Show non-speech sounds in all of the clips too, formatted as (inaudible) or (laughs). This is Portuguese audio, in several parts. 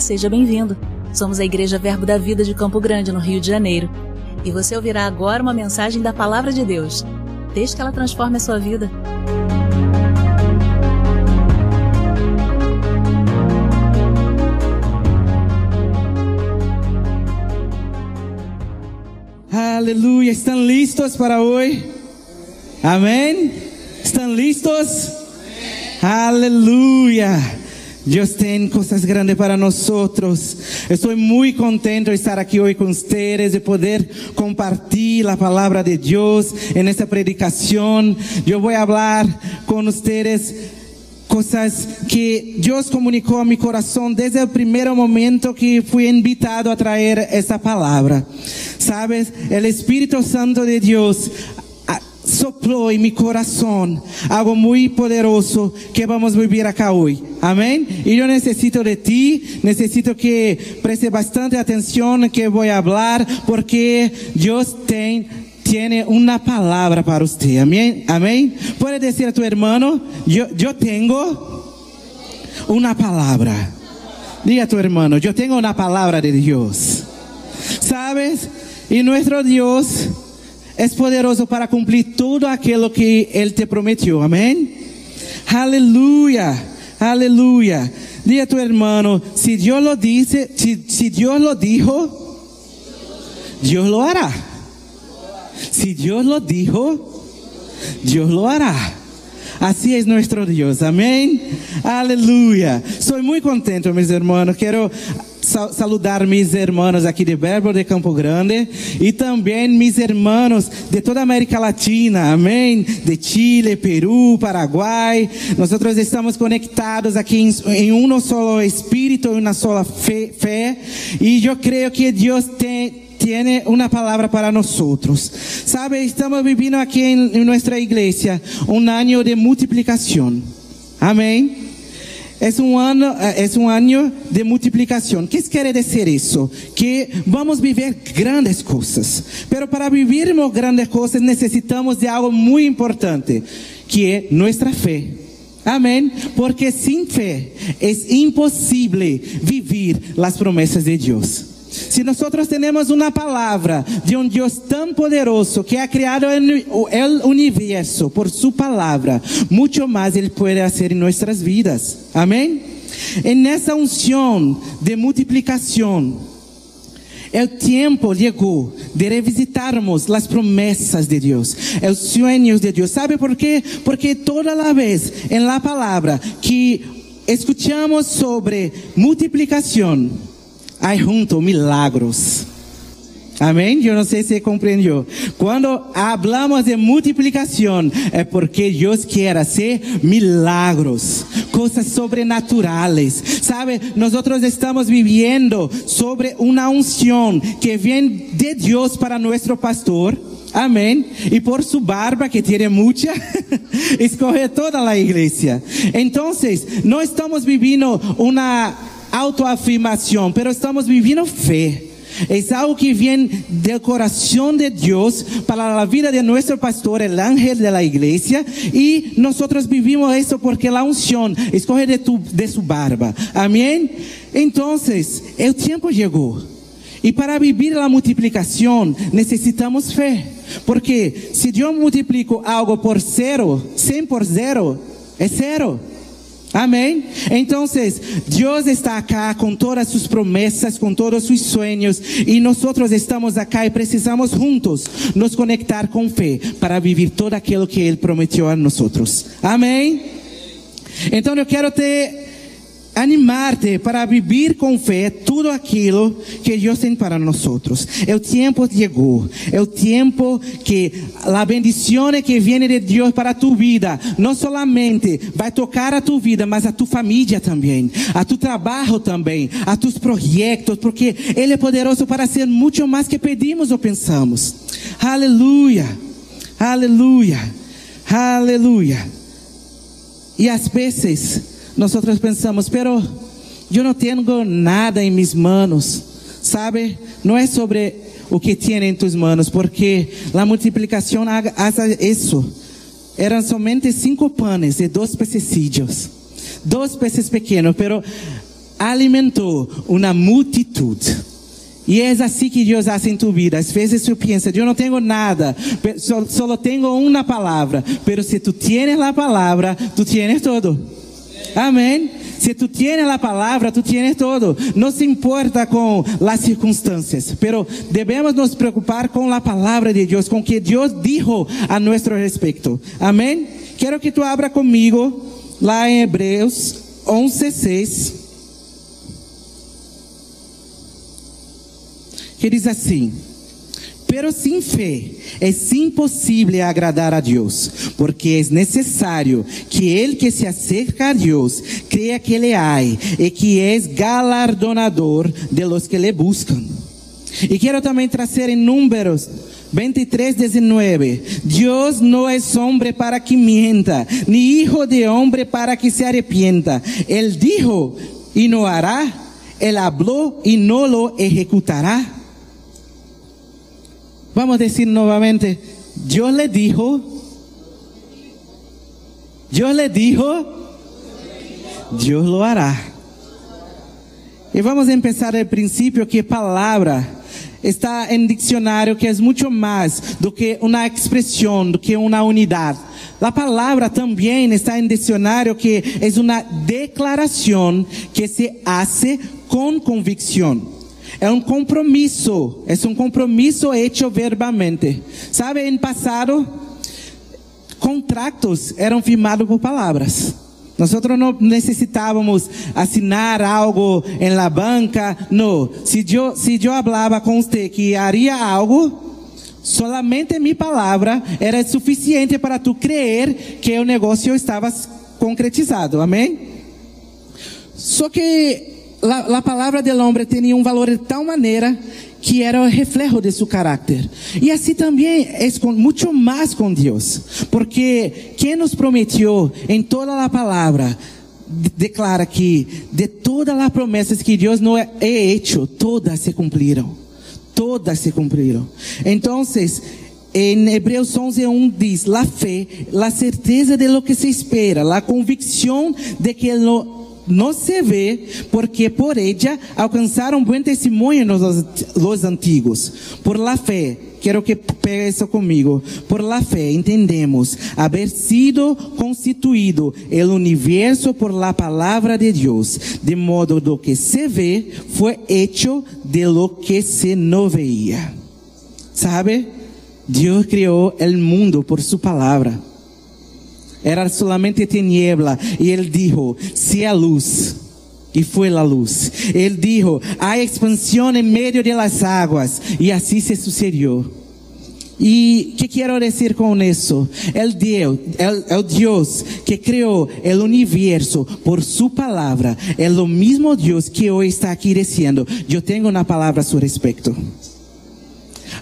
Seja bem-vindo. Somos a Igreja Verbo da Vida de Campo Grande, no Rio de Janeiro. E você ouvirá agora uma mensagem da Palavra de Deus. Desde que ela transforme a sua vida. Aleluia. ¿Están listos para hoy? Amén. ¿Están listos? Aleluya. Dios tiene cosas grandes para nosotros. Estoy muy contento de estar aquí hoy con ustedes, de poder compartir la palabra de Dios en esta predicación. Yo voy a hablar con ustedes cosas que Dios comunicó a mi corazón desde el primer momento que fui invitado a traer esta palabra. Sabes, el Espíritu Santo de Dios sopló en mi corazón algo muy poderoso que vamos a vivir acá hoy. Amén. Y yo necesito de ti, necesito que preste bastante atención que voy a hablar porque Dios tiene una palabra para usted. Amén. Amén. Puede decir a tu hermano, yo, yo tengo una palabra. Diga a tu hermano, yo tengo una palabra de Dios. ¿Sabes? Y nuestro Dios es poderoso para cumplir todo aquello que Él te prometió. Amén. Aleluya. Aleluya. Diga a tu hermano, si Dios lo dice, si, si Dios lo dijo, Dios lo hará. Si Dios lo dijo, Dios lo hará. Así es nuestro Dios. Amén. Aleluya. Soy muy contento, mis hermanos. Quiero sa- saludar mis hermanos aqui de Verbo de Campo Grande e também mis hermanos de toda a América Latina, amém? De Chile, Peru, Paraguai. Nós estamos conectados aqui em, em um só espírito, em uma só fé. E eu creio que Deus tem tiene una palabra para nosotros. Sabe, estamos viviendo aquí en, nuestra iglesia un año de multiplicación. Amén. Es un, año, eh, es un año de multiplicación. ¿Qué quiere decir eso? Que vamos a vivir grandes cosas. Pero para vivir grandes cosas necesitamos de algo muy importante, que es nuestra fe. Amén. Porque sin fe es imposible vivir las promesas de Dios. Si nosotros tenemos una palabra de un Dios tan poderoso que ha creado el, el universo por su palabra, mucho más Él puede hacer en nuestras vidas. Amén. En esa unción de multiplicación, el tiempo llegó de revisitarmos las promesas de Dios, los sueños de Dios. ¿Sabe por qué? Porque toda vez en la palabra que escuchamos sobre multiplicación, hay junto milagros. Amén. Yo no sé si comprendió. Cuando hablamos de multiplicación es porque Dios quiere hacer milagros, cosas sobrenaturales. Sabe, nosotros estamos viviendo sobre una unción que viene de Dios para nuestro pastor. Amén. Y por su barba, que tiene mucha, (laughs) escoge toda la iglesia. Entonces, no estamos viviendo una autoafirmación, pero estamos viviendo fe. Es algo que viene del corazón de Dios para la vida de nuestro pastor, el ángel de la iglesia. Y nosotros vivimos eso porque la unción escoge de, tu, de su barba. Amén. Entonces, el tiempo llegó. Y para vivir la multiplicación necesitamos fe. Porque si yo multiplico algo por cero, 100 por cero, es cero. Amém? Então, Deus está acá com todas suas promessas, com todos os seus sonhos, e nós estamos acá e precisamos juntos nos conectar com fé para viver todo aquilo que Ele prometeu a nós. Amém? Então, eu quero te animar-te para viver com fé tudo aquilo que Deus tem para nós. O tempo chegou. É o tempo que a bendição que vem de Deus para tu vida não solamente vai tocar a tu vida, mas a tu família também, a tu trabalho também, a tus projetos, porque Ele é poderoso para ser muito mais que pedimos ou pensamos. Aleluia, aleluia, aleluia. E às vezes nosotros pensamos, pero yo no tengo nada en mis manos, ¿sabe? No es sobre o que tiene en tus manos, porque la multiplicación hace eso. Eran somente cinco panes y dos pececillos, dos peces pequeños, pero alimentou uma multitud. E é assim que Deus hace em tu vida. Às vezes tu piensas, eu não tenho nada, só, tenho uma palavra. Mas se tu tienes a palavra, tu tienes todo. Amém. Se tu tienes a palavra, tu tienes todo. Não se importa com as circunstâncias, pero devemos nos preocupar com a palavra de Deus, com o que Deus dijo a nosso respeito. Amém? Quero que tu abra comigo lá em Hebreus 11, 6. que diz assim: Pero sin fe es imposible agradar a Dios, porque es necesario que el que se acerca a Dios crea que le hay y que es galardonador de los que le buscan. Y quiero también traer en números 23, 19. Dios no es hombre para que mienta, ni hijo de hombre para que se arrepienta. Él dijo y no hará, él habló y no lo ejecutará. Vamos a decir nuevamente, Dios le dijo, Dios le dijo, Dios lo hará. Y vamos a empezar el principio que palabra está en diccionario que es mucho más do que una expresión, do que una unidad. La palabra también está en diccionario que es una declaración que se hace con convicción. É um compromisso, é um compromisso hecho verbalmente. Sabe, em passado, contratos eram firmados por palavras. Nós não necessitávamos assinar algo em la banca, não. Se eu, se eu falava com você que haria algo, solamente minha palavra era suficiente para tu crer que o negócio estava concretizado. Amém? Só que la, la palabra del hombre tenía un valor de tal manera que era o reflejo de su carácter. Y así también es con, mucho más Dios. Porque quien nos prometió en toda la palabra, declara que de todas las promesas que Dios nos ha hecho, todas se cumplieron. Todas se cumplieron. Entonces, en Hebreos 11.1 dice, la fe, la certeza de lo que se espera, la convicción de que lo no se ve, porque por ella alcanzaron buen testimonio los, los antiguos. Por la fe, quiero que pegue eso conmigo. Por la fe entendemos haber sido constituido el universo por la palabra de Dios, de modo lo que se ve fue hecho de lo que se no veía. ¿Sabe? Dios creó el mundo por su palabra era solamente tiniebla. Y él dijo, sea luz. Y fue la luz. Él dijo, hay expansión en medio de las aguas. Y así se sucedió. ¿Y qué quiero decir con eso? El Dios, el, el, Dios que creó el universo por su palabra, es lo mismo Dios que hoy está aquí diciendo, yo tengo una palabra a su respecto.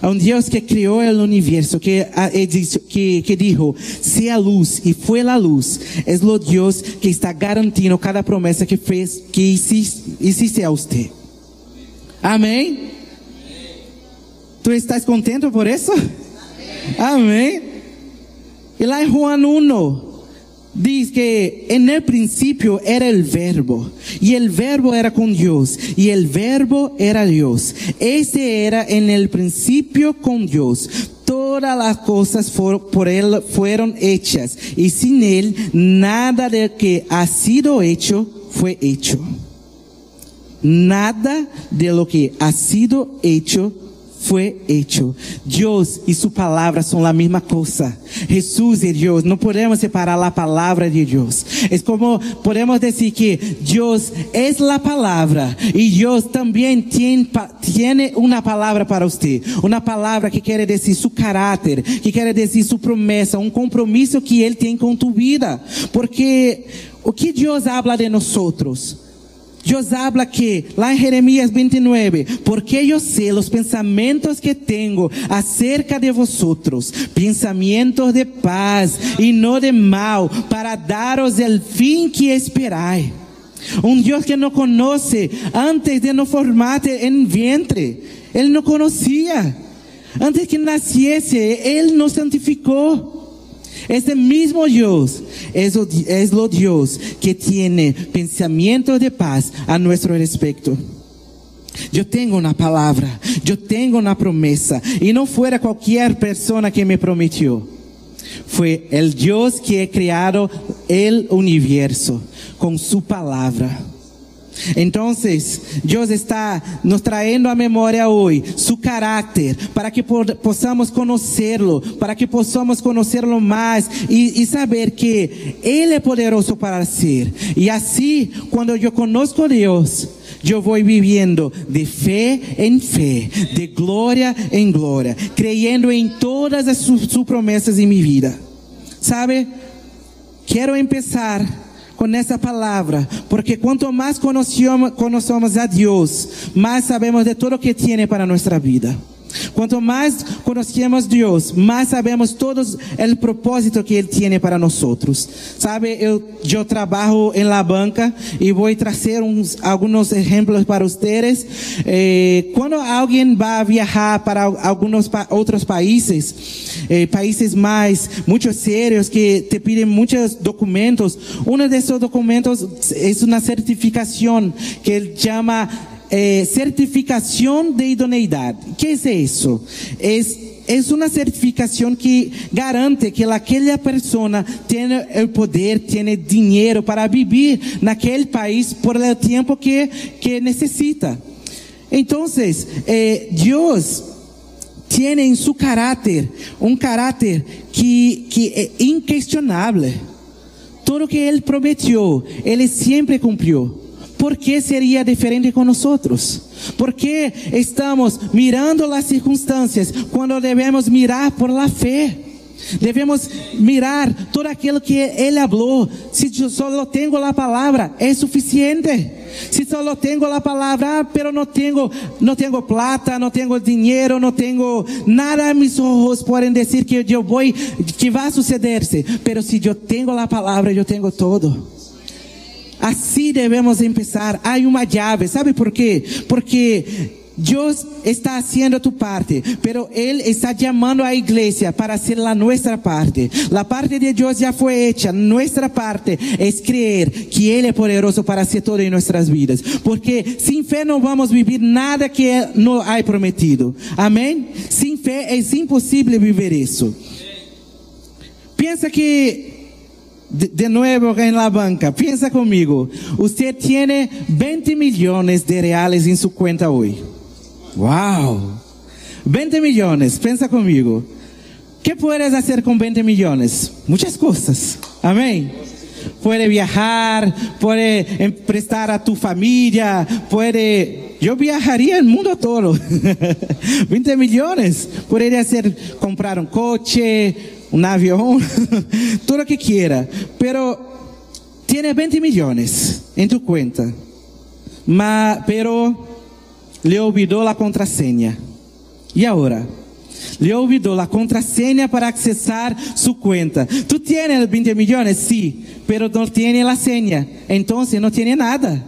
A um Deus que criou o universo, que, que, que dijo, sea luz, e foi a luz. É o Deus que está garantindo cada promessa que fez, que existe a você. Amém? Tu estás contento por isso? Amém? E lá em Juan 1, diz que en el principio era el verbo y el verbo era con Dios y el verbo era Dios. Ese era en el principio con Dios. Todas las cosas por él fueron hechas y sin él nada de que ha sido hecho fue hecho. Nada de lo que ha sido hecho fue hecho. Dios y su palabra son la misma cosa. Jesús y Dios, no podemos separar la palabra de Dios. Es como podemos decir que Dios es la palabra y Dios también tiene, tiene una palabra para usted. Una palabra que quiere decir su carácter, que quiere decir su promesa, un compromiso que Él tiene con tu vida. Porque o que Dios habla de nosotros? Dios habla que, lá em Jeremias 29, porque eu sei os pensamentos que tenho acerca de vosotros, pensamentos de paz e não de mal, para daros el fim que esperai. Um Deus que não conhece antes de nos formar em vientre, Ele não conhecia. Antes que nascesse, Ele nos santificou. Ese mismo Dios es, es lo Dios que tiene pensamiento de paz a nuestro respecto. Yo tengo una palabra, yo tengo una promesa, y no fuera cualquier persona que me prometió. Fue el Dios que ha creado el universo con su palabra. Entonces, Dios está nos trayendo a memoria hoy su carácter para que possamos conhecerlo, para que possamos conhecerlo mais e, saber que Ele é poderoso para ser. E assim, quando eu conozco a Deus, eu vou vivendo de fé em fé, de glória em glória, creyendo em todas as suas promessas em minha vida. Sabe? Quero começar com essa palavra, porque quanto mais conhecemos, a Deus, mais sabemos de tudo que tem para nossa vida. Quanto mais conhecemos Deus, mais sabemos todos o propósito que Ele tem para nós. Sabe, eu, eu trabalho em la banca e vou trazer uns, alguns exemplos para vocês. Eh, quando alguém vai viajar para alguns pa outros países, eh, países mais muito sérios que te pedem muitos documentos, um desses documentos é uma certificação que ele chama eh, certificación de idoneidad. ¿Qué es eso? Es es una certificación que garante que aquella persona tiene el poder, tiene dinero para vivir en aquel país por el tiempo que, que necesita. Entonces, eh, Dios tiene en su carácter un carácter que, que es incuestionable. Todo lo que Él prometió, Él siempre cumplió. ¿Por qué sería diferente con nosotros? ¿Por qué estamos mirando las circunstancias cuando debemos mirar por la fe? Devemos mirar todo aquilo que Ele falou. Se só tenho a palavra, é suficiente. Se só tenho a palavra, ah, pero não tenho, não tenho plata, não tenho dinheiro, não tenho nada, meus olhos podem dizer que eu vou, que vai suceder-se. Pero se eu tenho a palavra, eu tenho todo. Assim devemos começar. Há uma chave, ¿sabe por quê? Porque Deus está fazendo tu parte, pero Ele está chamando a igreja para ser a nossa parte. A parte de Deus já foi hecha, nossa parte é crer que Ele é poderoso para hacer todo em nossas vidas. Porque sem fé não vamos viver nada que Ele não ha prometido. Amém? Sem fé é impossível viver isso. Pensa que de, nuevo en la banca, piensa conmigo, usted tiene 20 millones de reales en su cuenta hoy. Wow. 20 millones, piensa conmigo. ¿Qué puedes hacer con 20 millones? Muchas cosas. Amén. Puede viajar, puede prestar a tu familia, puede... Yo viajaría el mundo todo. (laughs) 20 millones. Podría hacer comprar un coche, un avión, (laughs) todo lo que quiera, pero tiene 20 millones en tu cuenta, pero le olvidó la contraseña. ¿Y ahora? Le olvidó la contraseña para accesar su cuenta. ¿Tú tienes 20 millones? Sí, pero no tiene la seña. Entonces no tiene nada.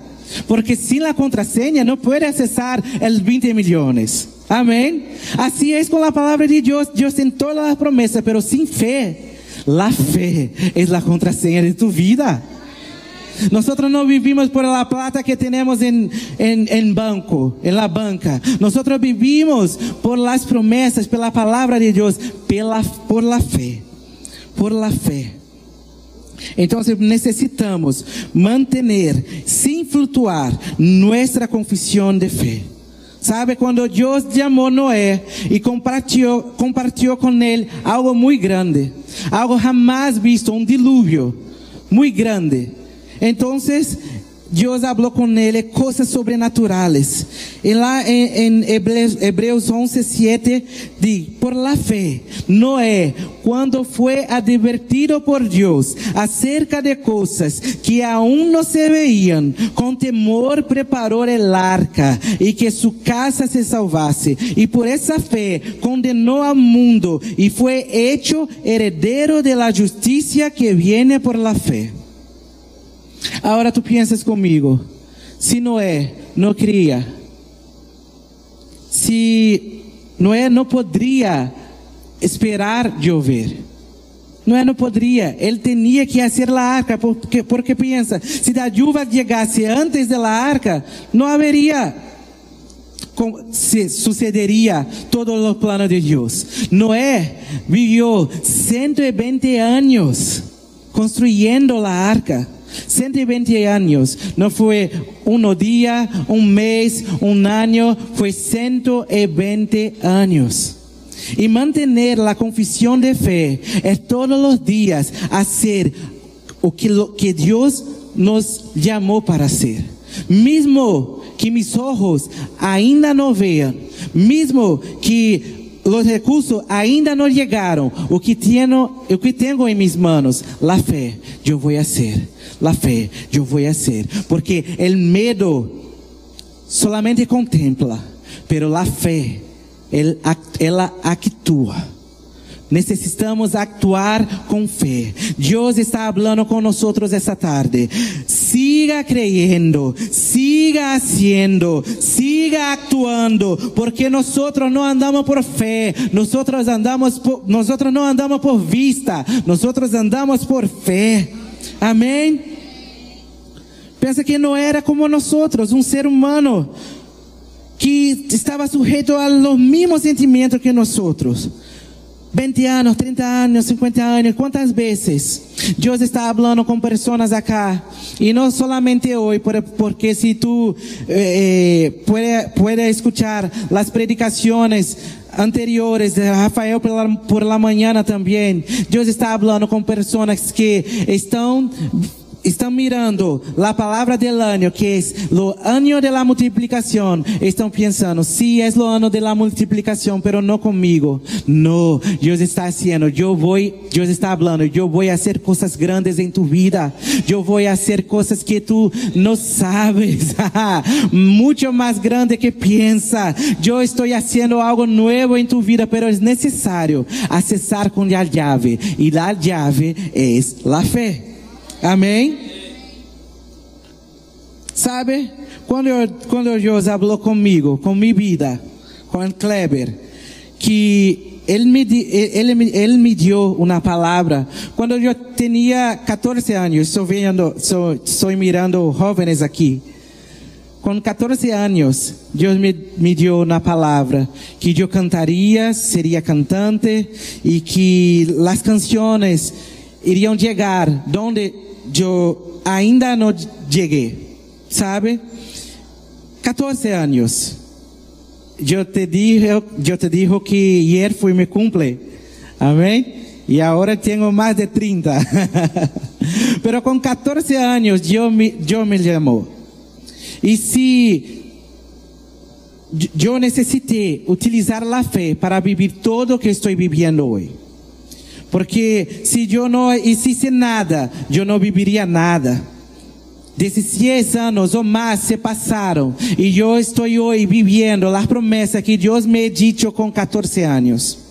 Porque sin la contraseña no puede accesar el 20 millones. Amém? Assim é com a palavra de Deus. Deus tem todas as promessas, pero sem fé, la fé é a contraseña de tu vida. Nosotros no vivimos por la plata que tenemos en, en, en, banco, en la banca. Nosotros vivimos por las promesas, por la palabra de Dios, pela, por la fe. Por la fe. Entonces necesitamos mantener, sin flutuar, nuestra confesión de fe. Sabe quando Deus chamou Noé e compartilhou, compartilhou com ele algo muito grande, algo jamais visto, um dilúvio muito grande. Então, Deus falou com ele coisas sobrenaturais. E lá em, em Hebreus, Hebreus 11, 7, diz: Por la fé, Noé, quando foi advertido por Deus acerca de coisas que aún não se veíam, com temor preparou el arca e que sua casa se salvasse. E por essa fé condenou ao mundo e foi hecho heredero de la justiça que viene por la fé. Agora tu pensas comigo, se Noé não queria, se Noé não poderia esperar de ouvir, No, no podría. Él tenía que hacer la arca porque, porque piensa, si la lluvia llegase antes de la arca, no habría se sucedería todos los planos de Dios. Noé vivió 120 años construyendo la arca. 120 años. No fue un día, un mes, un año, fue 120 años. Y mantener la confesión de fe es todos los días hacer lo, que Dios nos llamó para hacer. Mismo que mis ojos ainda no vean, mismo que los recursos ainda no llegaron, o que tengo, que tengo en mis manos, la fe, yo voy a hacer. La fe, voy a hacer. Porque el miedo solamente contempla, pero la fe, ela actúa. Necessitamos actuar com fé. Deus está falando com nós essa tarde. Siga creyendo, siga haciendo, siga actuando, porque nós não andamos por fé, nós andamos não andamos por vista, nós andamos por fé. Amém? Pensa que não era como nós, um ser humano que estava sujeito aos mesmos sentimentos que nós outros. 20 anos, 30 anos, 50 anos, quantas vezes Deus está falando com pessoas acá? E não solamente hoje, porque se tu eh, eh, puede, puede escuchar as predicações anteriores de Rafael por por la mañana também, Deus está falando com pessoas que estão estão mirando a palavra del año, que é o ano de la multiplicação, estão pensando, sí, es lo ano de la multiplicação, pero no comigo. No, Deus está dizendo, eu vou, Deus está falando, eu vou fazer coisas grandes em tu vida. Eu vou fazer coisas que tu não sabes. (laughs) Muito mais grande que pensa. Eu estou fazendo algo novo em tu vida, pero é necessário acessar com a chave. E a chave é a fé. Amém? Sabe? Quando, eu, quando Deus falou comigo, com minha vida, com Kleber, que ele me, ele, ele me deu uma palavra quando eu tinha 14 anos. Estou vendo, estou, estou mirando jovens aqui. Com 14 anos, Deus me, me deu uma palavra que eu cantaria, seria cantante e que as canções iriam chegar onde eu ainda não cheguei, sabe? 14 anos. Eu te dije, eu te digo que ayer foi meu cumple. Amém? E agora tenho mais de 30. (laughs) Pero com 14 anos, Deus me, Deus me chamou. E se eu necessitei utilizar a fé para viver tudo o que estou vivendo hoje. Porque se eu não hicesse nada, eu não viveria nada. 16 anos ou mais se passaram e eu estou hoje vivendo a promessa que Deus me disse com 14 anos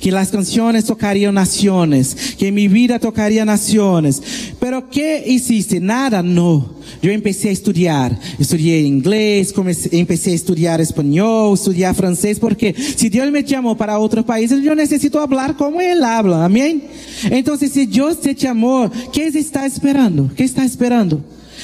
que as canções tocariam nações, que minha vida tocaria nações. Pero que existe? Nada, não. Eu comecei a estudar. Estudei inglês, comecei, comecei a estudar espanhol, estudar francês, porque se Deus me chamou para outro país, eu necessito falar como Ele habla. Amém? Então, se Deus te chamou, que está esperando? Que está esperando?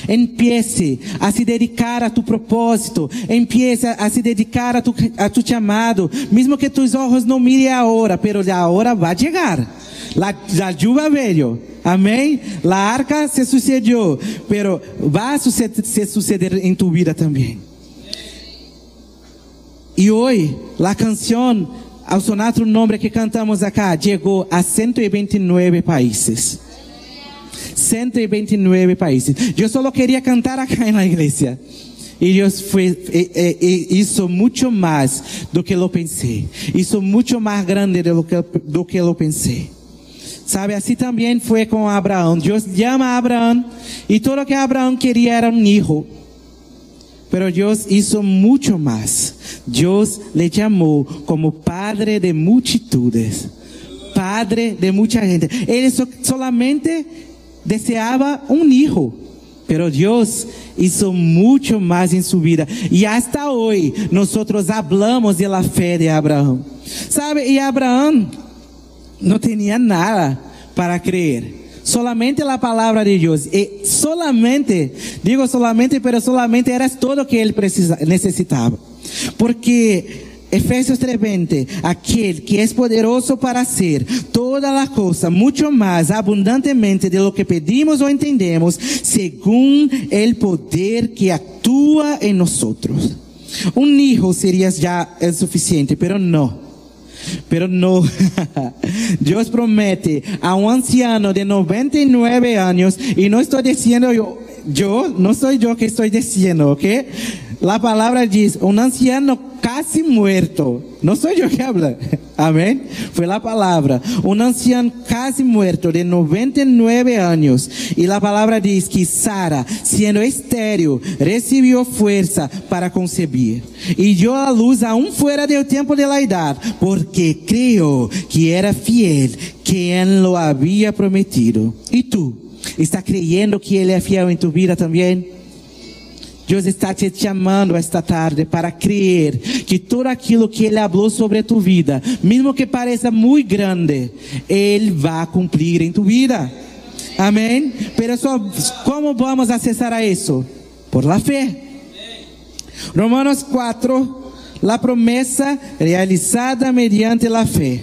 Empiece a se dedicar a tu propósito. Empiece a se dedicar a tu, a tu chamado. Mesmo que tus olhos não mirem a hora, pero a hora vai chegar. La, la lluvia veio. Amém? La arca se sucedeu. Pero vai suceder, se suceder em tu vida também. E hoje, a canção, ao sonar o nome que cantamos acá, chegou a 129 países. 129 países. Eu só queria cantar acá na igreja. E Deus foi isso muito mais do que eu pensei. Isso muito mais grande do que, do que eu pensei. Sabe, assim também foi com Abraão. Deus chama Abraão e tudo que Abraão queria era um filho. Pero Deus hizo muito mais. Deus le chamou como padre de multitudes. Padre de muita gente. Ele solamente deseaba un hijo. Pero Dios hizo mucho más en su vida. Y hasta hoy nosotros hablamos de la fe de Abraham. ¿Sabe? Y Abraham, no tenía nada para creer. Solamente la palabra de Dios. Y solamente, digo solamente, pero solamente era todo que él precisa, necesitaba. Porque Efesios 3:20, aquel que es poderoso para hacer toda la cosa mucho más abundantemente de lo que pedimos o entendemos, según el poder que actúa en nosotros. Un hijo sería ya suficiente, pero no. Pero no, (laughs) Dios promete a un anciano de 99 años, y no estoy diciendo yo, yo, no soy yo que estoy diciendo, ¿ok? La palabra dice, un anciano casi muerto. No soy yo que habla. (laughs) Amén. Fue la palabra. Un anciano casi muerto de 99 años. Y la palabra dice que Sara, siendo estéril, recibió fuerza para concebir. Y dio a luz aún fuera del tiempo de la edad, porque creyó que era fiel quien lo había prometido. ¿Y tú? ¿Estás creyendo que Él es fiel en tu vida también? Deus está te chamando esta tarde para crer que tudo aquilo que Ele falou sobre a tua vida, mesmo que pareça muito grande, Ele vai cumprir em tua vida. Amém? Pero como vamos acessar a isso? Por la fé. Romanos 4, la promessa realizada mediante la fé.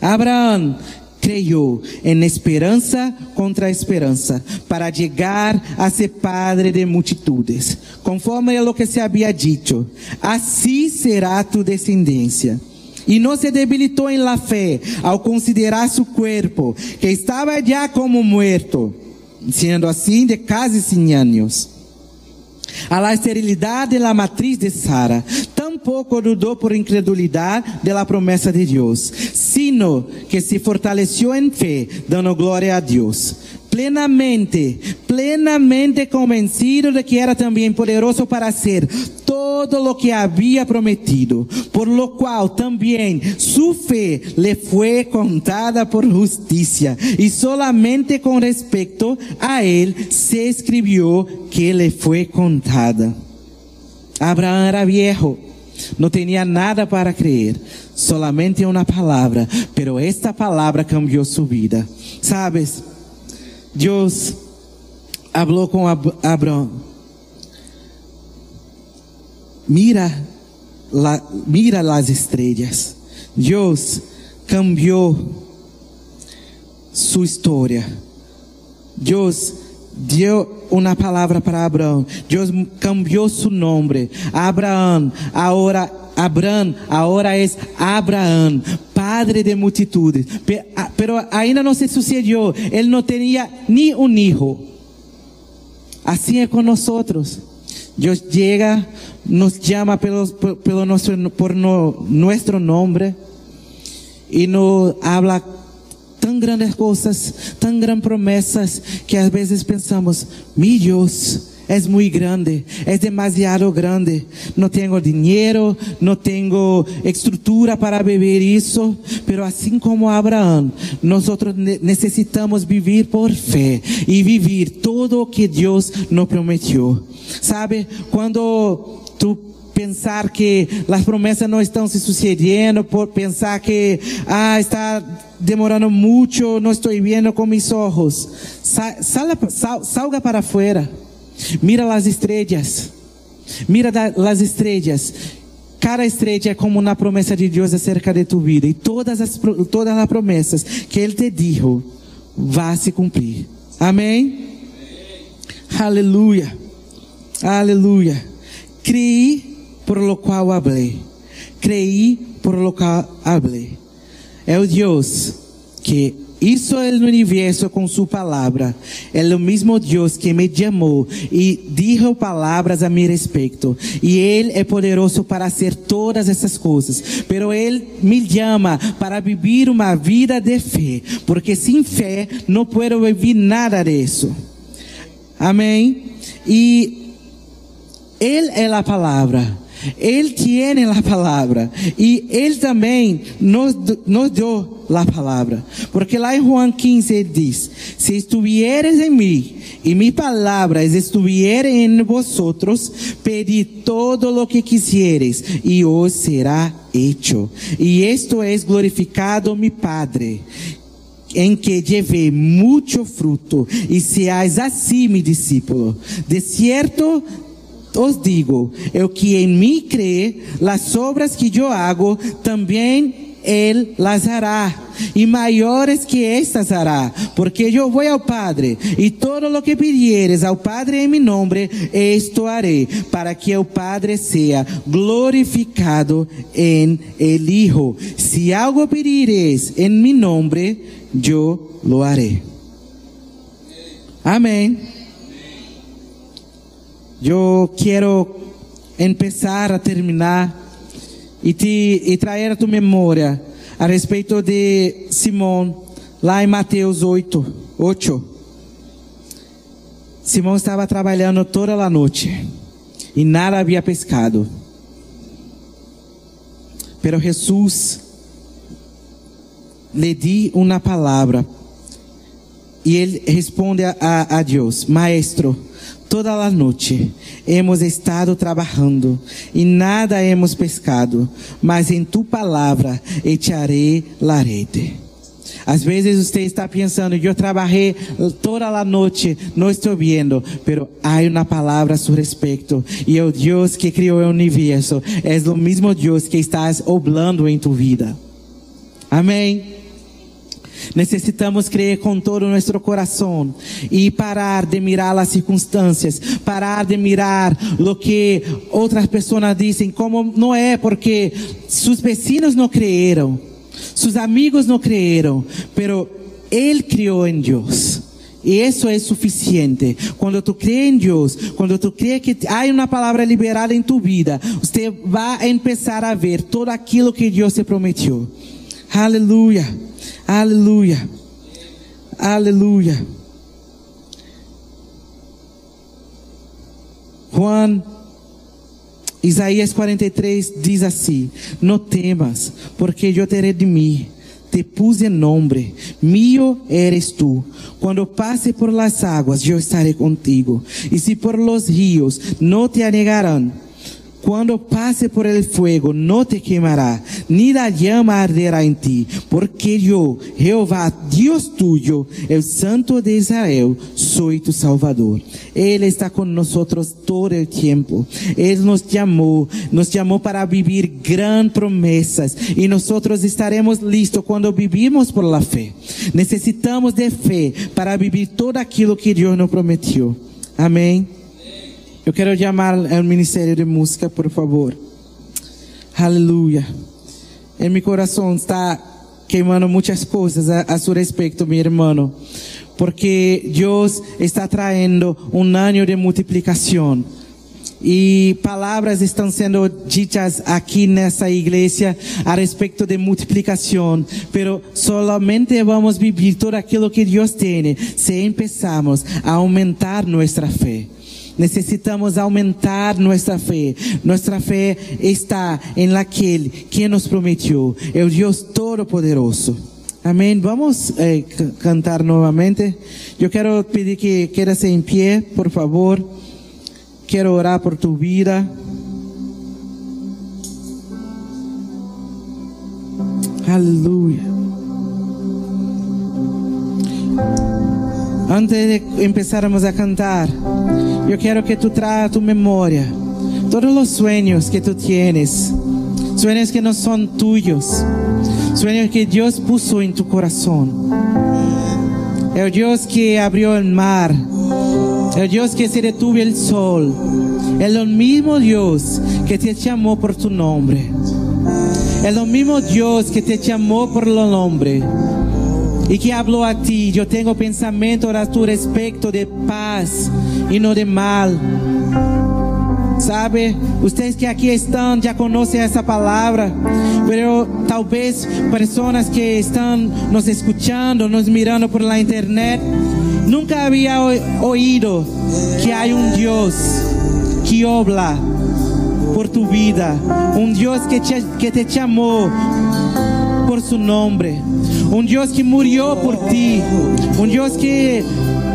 Abraão creyó en esperanza contra esperanza para llegar a ser padre de multitudes, conforme a lo que se había dicho, así será tu descendencia. Y no se debilitó en la fe al considerar su cuerpo, que estaba ya como muerto, siendo así de casi 100 años. A la esterilidad de la matriz de Sara, tampoco dudó por incredulidad de la promesa de Dios, sino que se fortaleció en fe, dando gloria a Dios. Plenamente, plenamente convencido de que era también poderoso para hacer todo lo que había prometido, por lo cual también su fe le fue contada por justicia, y solamente con respecto a él se escribió que le fue contada. Abraham era viejo, no tenía nada para creer, solamente una palabra, pero esta palabra cambió su vida. ¿Sabes? Dios habló con Ab Abraham. Mira, la, mira las estrellas. Dios cambió su historia. Dios dio una palabra para Abraham. Dios cambió su nombre. Abraham, ahora Abraham, ahora es Abraham, padre de multitudes. Pero ainda no se sucedió. Él no tenía ni un hijo. Así es con nosotros. Dios llega, nos llama pelo, pelo nuestro, por no, nuestro nombre y nos habla tan grandes cosas, tan grandes promesas que a veces pensamos, mi Dios es muy grande, es demasiado grande. No tengo dinero, no tengo estructura para beber eso, pero así como Abraham, nosotros necesitamos vivir por fe y vivir todo lo que Dios nos prometió. ¿Sabe? Cuando tú pensar que las promesas no están se sucediendo, por pensar que ah, está demorando mucho, no estoy viendo con mis ojos. Sa sal salga para afuera. Mira as estrelas. Mira as estrelas. Cada estrela é como uma promessa de Deus acerca de tu vida. E todas as, todas as promessas que Ele te dijo, vá se cumprir. Amém? Aleluia. Aleluia. Creí por lo qual hablé. Creí por lo qual hablé. É o Deus que hizo el universo con su palabra. El mismo Dios que me llamó y dijo palabras a mi respecto. Y Él es poderoso para hacer todas esas cosas. Pero Él me llama para vivir una vida de fe. Porque sin fe no puedo vivir nada de eso. Amén. Y Él es la palabra. Ele tiene a palavra e Ele também nos, nos deu a palavra. Porque lá em Juan 15 ele diz: Se estuvieres em mim y mi palabras estuvieren en vosotros, pedid todo lo que quisieres y os será hecho. Y esto es glorificado mi Padre, em que lleve muito fruto e seais assim mi discípulo. De cierto os digo, el que em mim crê, las obras que eu hago, também ele las hará, e maiores que estas hará, porque eu vou ao Padre, e todo lo que pidieres ao Padre em mi nombre, esto haré, para que o Padre seja glorificado em el Hijo. Si algo pidieres em mi nombre, yo lo haré. Amén. Yo quiero empezar a terminar e, te, e trazer a tu memória a respeito de Simão, lá em Mateus 8, 8. Simão estava trabalhando toda a noite e nada havia pescado. Pero Jesus lhe di uma palavra e ele responde a, a Deus: Maestro, toda a noite hemos estado trabalhando e nada hemos pescado, mas em tu palavra echaré la rede. Às vezes você está pensando, eu trabalhei toda a noite, não estou vendo, pero há uma palavra a seu respeito. E o Deus que criou o universo é o mesmo Deus que está oblando em tu vida. Amém. Necessitamos crer com todo o nosso coração e parar de mirar as circunstâncias, parar de mirar o que outras pessoas dizem, como não é, porque seus vecinos não creram, seus amigos não creram, pero Ele criou em Deus. E isso é suficiente. Quando tu crê em Deus, quando tu crê que há uma palavra liberada em tu vida, você vai começar a ver tudo aquilo que Deus te prometeu. Aleluia. Aleluia. Aleluia. Juan, Isaías 43 diz assim: Não temas, porque eu terei de mim. Te puse nome, mío eres tu. Quando passe por las águas, eu estarei contigo. E se por los ríos, não te anegarão. Quando passe por el fuego, no te quemará, ni la llama arderá en ti, porque yo, Jehová, Dios tuyo, el Santo de Israel, soy tu Salvador. Él está con nosotros todo el tiempo. Él nos llamó, nos llamó para vivir gran promesas y nosotros estaremos listos cuando vivimos por la fe. Necesitamos de fe para vivir todo aquilo que Dios nos prometió. Amém. Eu quero chamar o Ministério de Música, por favor. Aleluia. Em meu coração está queimando muitas coisas a, a seu respeito, meu irmão. Porque Deus está trazendo um ano de multiplicação. E palavras estão sendo ditas aqui nessa igreja a respeito de multiplicação, pero solamente vamos viver tudo aquilo que Deus tem se começarmos a aumentar nossa fé. Necesitamos aumentar nossa fé. Nossa fé está em aquele que nos prometeu, é o Deus Todo-Poderoso. Amém. Vamos eh, cantar novamente. Eu quero pedir que quedas em pé, por favor. Quero orar por tu vida. Aleluia. Antes de empezarmos a cantar, eu quero que tu traga a tu memória todos os sonhos que tu tienes, sonhos que não são tuyos, sonhos que Deus puso em tu coração. É o Deus que abriu o mar, é o Deus que se detuvo o sol, é o mesmo Deus que te chamou por tu nome, é o mesmo Deus que te chamou por lo nome e que falou a ti, eu tenho pensamento a tu respeito de paz e não de mal. Sabe, vocês que aqui estão já conhecem essa palavra, mas talvez pessoas que estão nos escutando, nos mirando por la internet, nunca havia ouído que há um Deus que obra por tu vida, um Deus que te, que te chamou por su nome, um Deus que murió por ti, um Deus que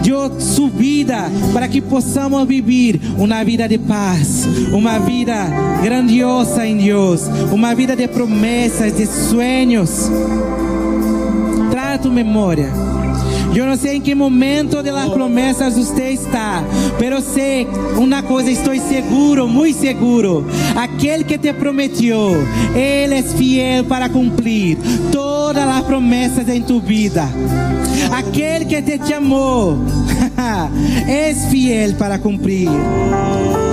dio su vida para que possamos vivir uma vida de paz, uma vida grandiosa em Deus, uma vida de promessas, de sueños. Traga tu memória. Eu não sei em que momento de las você está, pero sei uma coisa, estou seguro, muito seguro. Aquele que te prometeu, Ele é fiel para cumprir todas as promessas em tu vida. Aquele que te chamou, (laughs) é fiel para cumprir.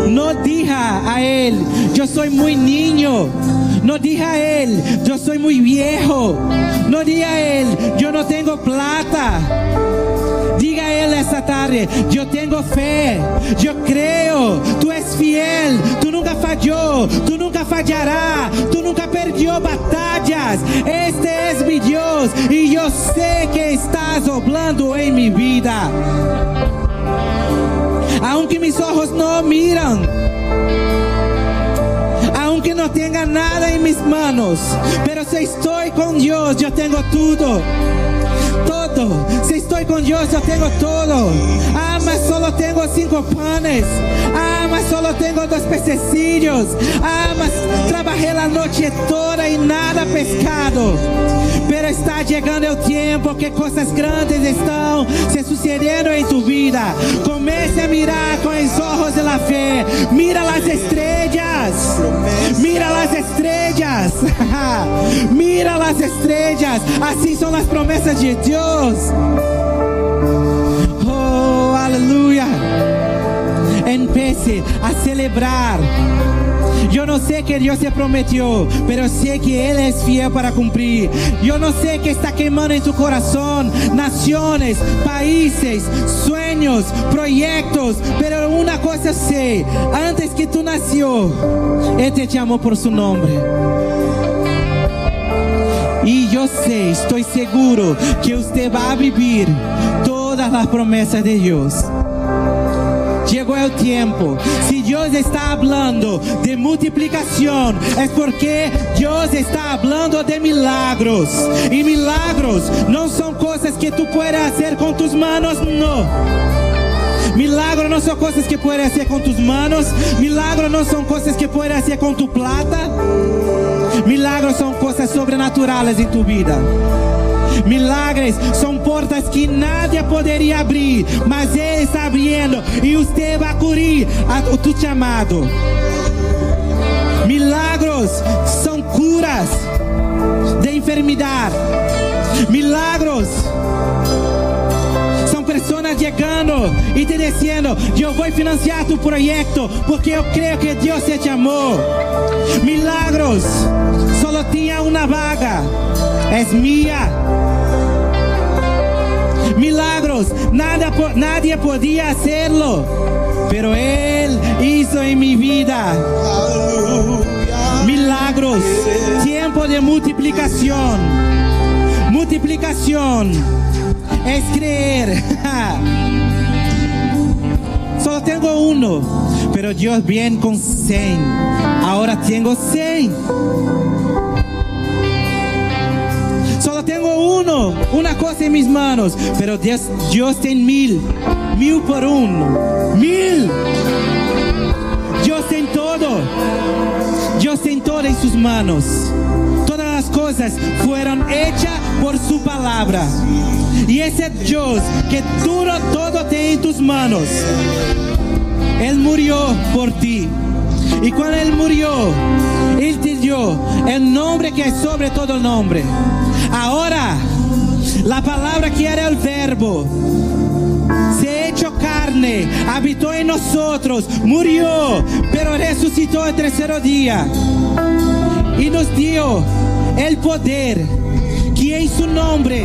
Não diga a Ele, eu sou muito niño. Não diga a Ele, eu sou muito viejo. Não diga a Ele, eu não tenho plata. Diga a Ele esta tarde: Eu tenho fé, eu creio, Tu és fiel, Tu nunca falhou, Tu nunca falhará, Tu nunca perdeu batalhas. Este é meu Deus e eu sei que estás oblando em minha vida. Aunque mis ojos no miran, aunque no tenga nada en mis manos, pero si estoy con Dios, yo tengo todo. Todo. Si estoy con Dios, yo tengo todo. Ah, mas solo tengo cinco panes. Ah, mas solo tengo dos pececillos. Ah, mas trabajé la noche toda y nada pescado. Pero está llegando el tiempo que cosas grandes estão se sucedendo em tu vida. Comece a mirar com os ojos de la fe. Mira las estrellas. Mira las estrellas. (laughs) Mira las estrellas. Assim são as promessas de Deus. Oh, aleluia. Empiece a celebrar. Eu não sei que Deus te prometeu, mas sei que Ele é fiel para cumprir. Eu não sei que está queimando em tu coração nações, países, sueños, projetos, mas uma coisa sei: antes que tu nasceu, Ele te chamou por seu nome. E eu sei, estou seguro que você vai viver todas as promessas de Deus. Chegou o tempo. Se Deus está falando de multiplicação, é porque Deus está falando de milagros. E milagros não são coisas que tu puedes fazer com tus manos, não. Milagros não são coisas que puedes fazer com tus manos. Milagros não são coisas que puedes fazer com tu plata. Milagros são coisas sobrenaturais em tu vida. Milagres são portas que nadie poderia abrir, mas Ele está abrindo e você vai curir o tu chamado. Milagros são curas de enfermidade. Milagros são pessoas chegando e te dizendo: Eu vou financiar tu projeto porque eu creio que Deus te chamou. Milagros solo tinha uma vaga. Es mía. Milagros, nada, nadie podía hacerlo, pero Él hizo en mi vida. Milagros, tiempo de multiplicación. Multiplicación es creer. (laughs) Solo tengo uno, pero Dios viene con 100. Ahora tengo 100. Una cosa en mis manos, pero Dios, Dios tiene mil, mil por uno, mil. Dios tiene todo, Dios tiene todo en sus manos. Todas las cosas fueron hechas por su palabra. Y ese Dios que todo, todo tiene en tus manos, Él murió por ti. Y cuando Él murió, Él te dio el nombre que es sobre todo nombre. Ahora, la palabra que era el verbo se hecho carne, habitó en nosotros, murió, pero resucitó el tercer día y nos dio el poder que en su nombre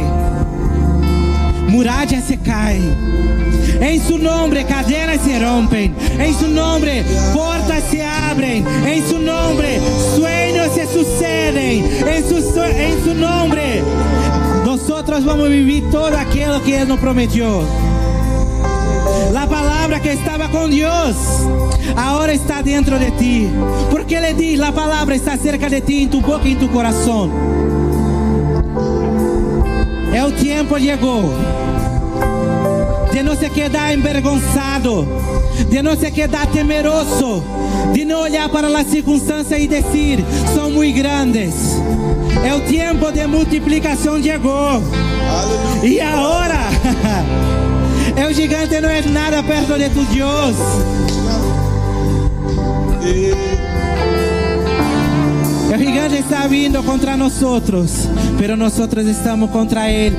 murallas se caen. Em seu nome, cadenas se rompem. Em seu nome, portas se abrem. Em seu nome, sueños se sucedem. Em seu, em seu nome, nós vamos viver todo aquilo que Ele nos prometeu. A palavra que estava com Deus agora está dentro de ti. Porque Ele diz: a palavra está cerca de ti, em tu boca e em tu coração. É o tempo chegou de não se quedar envergonçado, de não se quedar temeroso, de não olhar para as circunstâncias e dizer: são muito grandes. É o tempo de multiplicação chegou. E agora, (laughs) o gigante não é nada perto de tu Deus. O gigante está vindo contra nós, pero nós estamos contra ele.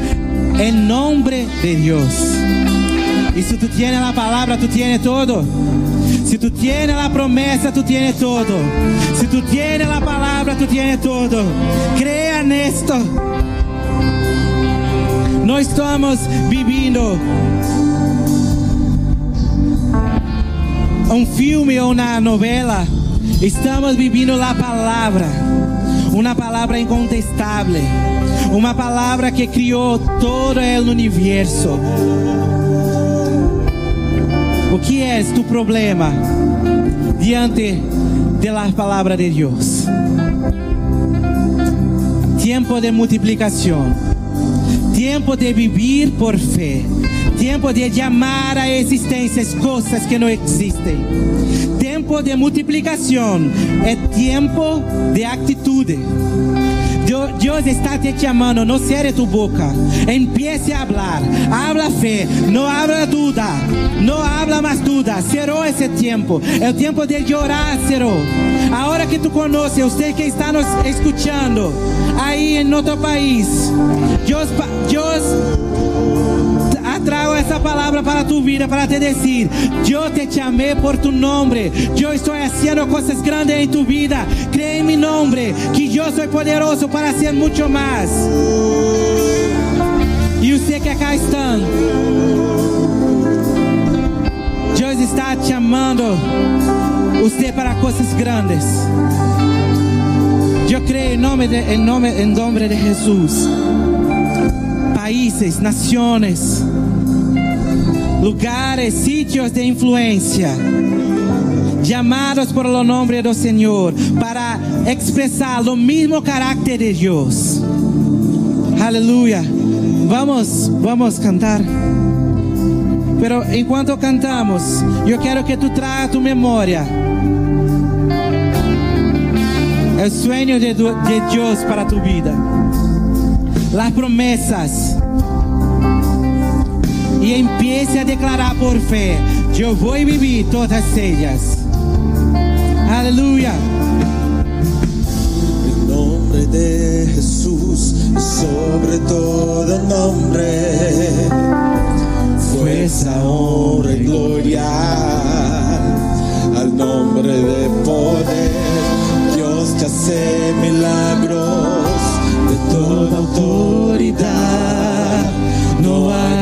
Em nome de Deus. E se tu tienes a palavra, tu tienes todo. Se tu tienes a promessa, tu tienes todo. Se tu tienes a palavra, tu tienes todo. Creia nesto. Nós estamos vivendo um filme ou uma novela. Estamos vivendo a palavra, uma palavra incontestável, uma palavra que criou todo o universo. O que é tu problema diante da palavra de Deus? Tempo de multiplicação, tempo de viver por fé Tempo de chamar a existência coisas que não existem. Tempo de multiplicação é tempo de atitude. Deus está te chamando, não cierre tu boca. Empiece a falar. Habla fé, não habla duda. Não habla mais duda. Cerrou esse tempo. É o tempo de orar, cerrou. A hora que tu conhece, você que está nos escutando aí em outro país. Deus, Deus trago essa palavra para tu vida, para te dizer: Eu te chamei por tu nome. Eu estou fazendo coisas grandes em tu vida. Crê em meu nome, que eu sou poderoso para ser muito mais. E você que acá estão, Deus está te chamando você para coisas grandes. Eu creio em nome de, em nome, em nome de Jesus. Países, nações lugares, sitios de influência, llamados por el nombre do Senhor para expressar o mesmo caráter de Deus. Aleluia. Vamos, vamos cantar. Pero enquanto cantamos, eu quero que tu traga tu memória. O sueño de, de Deus para tu vida. Las promessas e empiece a declarar por fé: Eu vou viver todas ellas. Aleluia. Em nome de Jesus, sobre todo nombre, fuerza, honra y gloria al nombre de poder, Dios que hace milagros toda autoridad. No hay